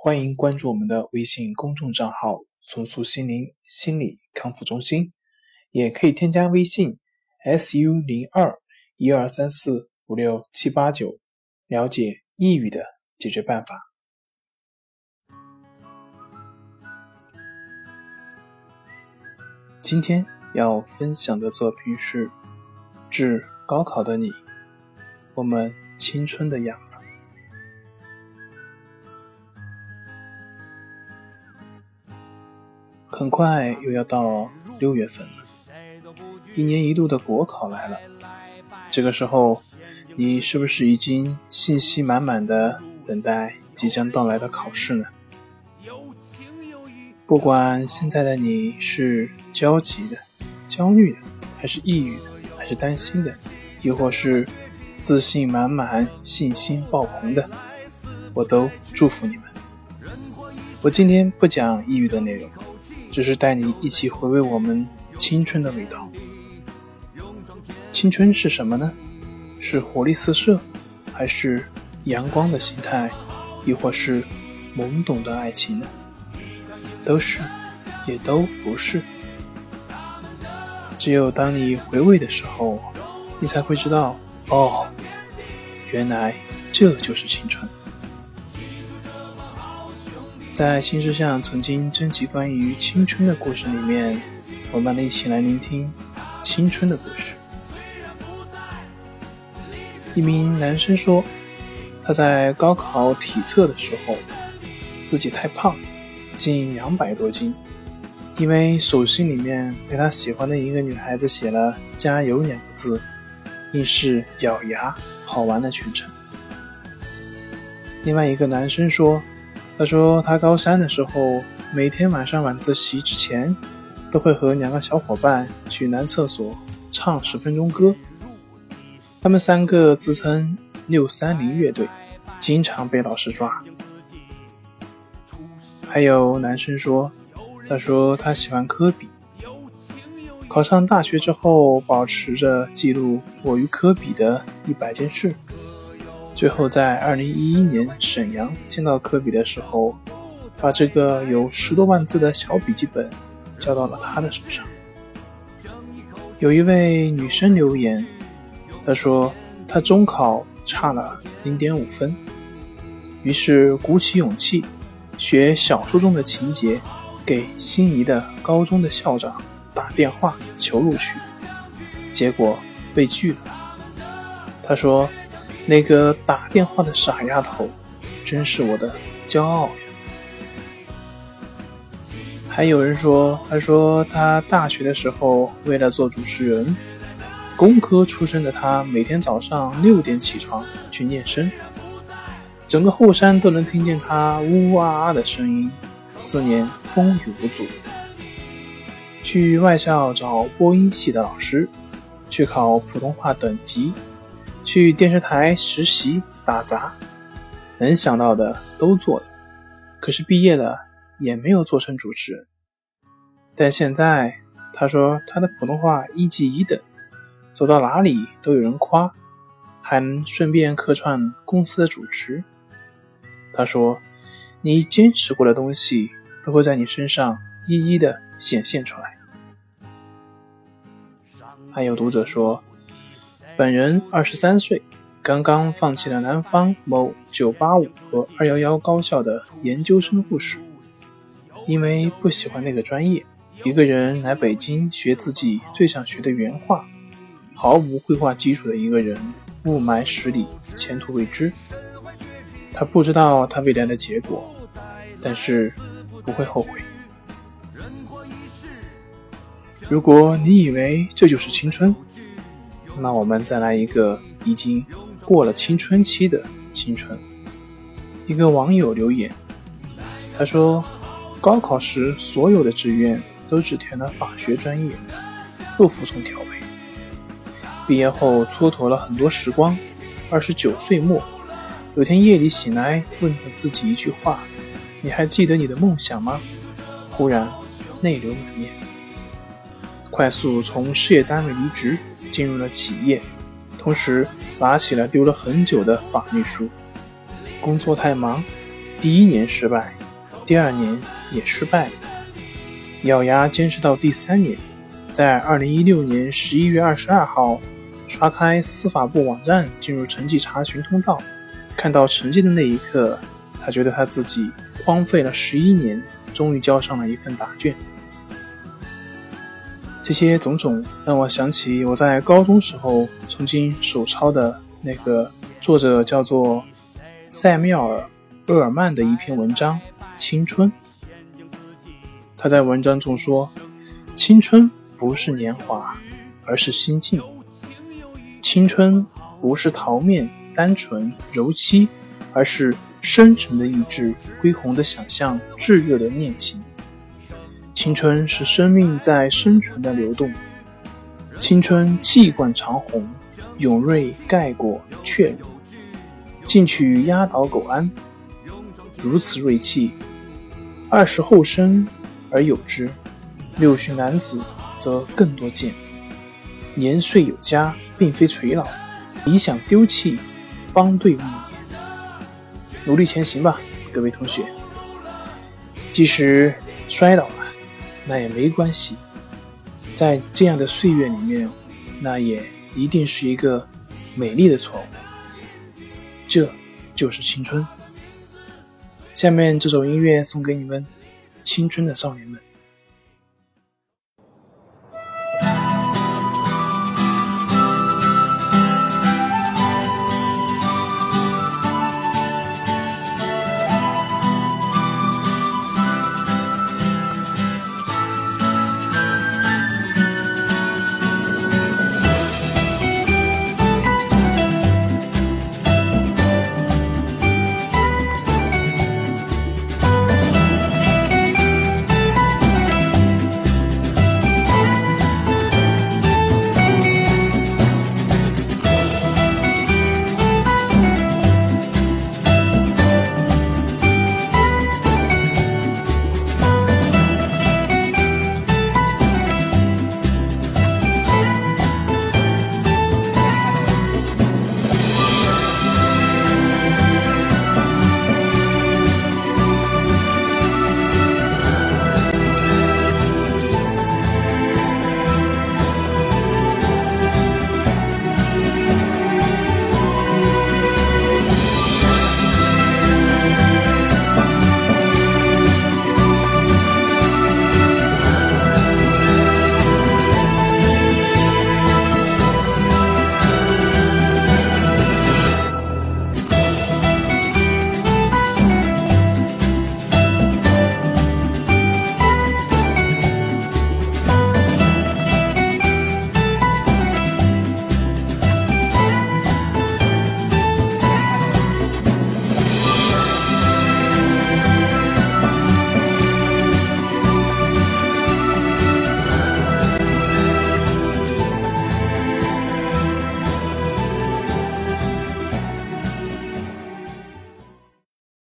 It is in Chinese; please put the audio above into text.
欢迎关注我们的微信公众账号“重塑心灵心理康复中心”，也可以添加微信 “su 零二一二三四五六七八九”了解抑郁的解决办法。今天要分享的作品是《致高考的你》，我们青春的样子。很快又要到六月份了，一年一度的国考来了。这个时候，你是不是已经信心满满的等待即将到来的考试呢？不管现在的你是焦急的、焦虑的，还是抑郁的，还是担心的，亦或是自信满满、信心爆棚的，我都祝福你们。我今天不讲抑郁的内容，只是带你一起回味我们青春的味道。青春是什么呢？是活力四射，还是阳光的心态，亦或是懵懂的爱情呢？都是，也都不是。只有当你回味的时候，你才会知道，哦，原来这就是青春。在新世相曾经征集关于青春的故事里面，我们一起来聆听青春的故事。一名男生说，他在高考体测的时候，自己太胖。近两百多斤，因为手心里面被他喜欢的一个女孩子写了“加油”两个字，硬是咬牙跑完了全程。另外一个男生说：“他说他高三的时候，每天晚上晚自习之前，都会和两个小伙伴去男厕所唱十分钟歌。他们三个自称六三零乐队，经常被老师抓。”还有男生说，他说他喜欢科比。考上大学之后，保持着记录我与科比的一百件事。最后在二零一一年沈阳见到科比的时候，把这个有十多万字的小笔记本交到了他的手上。有一位女生留言，她说她中考差了零点五分，于是鼓起勇气。学小说中的情节，给心仪的高中的校长打电话求录取，结果被拒了。他说：“那个打电话的傻丫头，真是我的骄傲呀。”还有人说：“他说他大学的时候，为了做主持人，工科出身的他，每天早上六点起床去练声。”整个后山都能听见他呜呜啊啊的声音，四年风雨无阻。去外校找播音系的老师，去考普通话等级，去电视台实习打杂，能想到的都做了。可是毕业了也没有做成主持人。但现在他说他的普通话一级一等，走到哪里都有人夸，还能顺便客串公司的主持。他说：“你坚持过的东西，都会在你身上一一的显现出来。”还有读者说：“本人二十三岁，刚刚放弃了南方某九八五和二幺幺高校的研究生复试，因为不喜欢那个专业，一个人来北京学自己最想学的原画。毫无绘画基础的一个人，雾霾十里，前途未知。”他不知道他未来的结果，但是不会后悔。如果你以为这就是青春，那我们再来一个已经过了青春期的青春。一个网友留言，他说：“高考时所有的志愿都只填了法学专业，不服从调配。毕业后蹉跎了很多时光，二十九岁末，有天夜里醒来，问了自己一句话：“你还记得你的梦想吗？”忽然泪流满面，快速从事业单位离职，进入了企业，同时拿起了丢了很久的法律书。工作太忙，第一年失败，第二年也失败了，咬牙坚持到第三年，在二零一六年十一月二十二号，刷开司法部网站，进入成绩查询通道，看到成绩的那一刻，他觉得他自己荒废了十一年。终于交上了一份答卷，这些种种让我想起我在高中时候曾经手抄的那个作者叫做塞缪尔·厄尔曼的一篇文章《青春》。他在文章中说：“青春不是年华，而是心境；青春不是桃面、单纯、柔漆，而是……”深沉的意志，恢宏的想象，炙热的念情。青春是生命在生存的流动，青春气贯长虹，勇锐盖过怯弱，进取压倒苟安。如此锐气，二十后生而有之，六旬男子则更多见。年岁有加，并非垂老，理想丢弃，方对物。努力前行吧，各位同学。即使摔倒了，那也没关系。在这样的岁月里面，那也一定是一个美丽的错误。这就是青春。下面这首音乐送给你们，青春的少年们。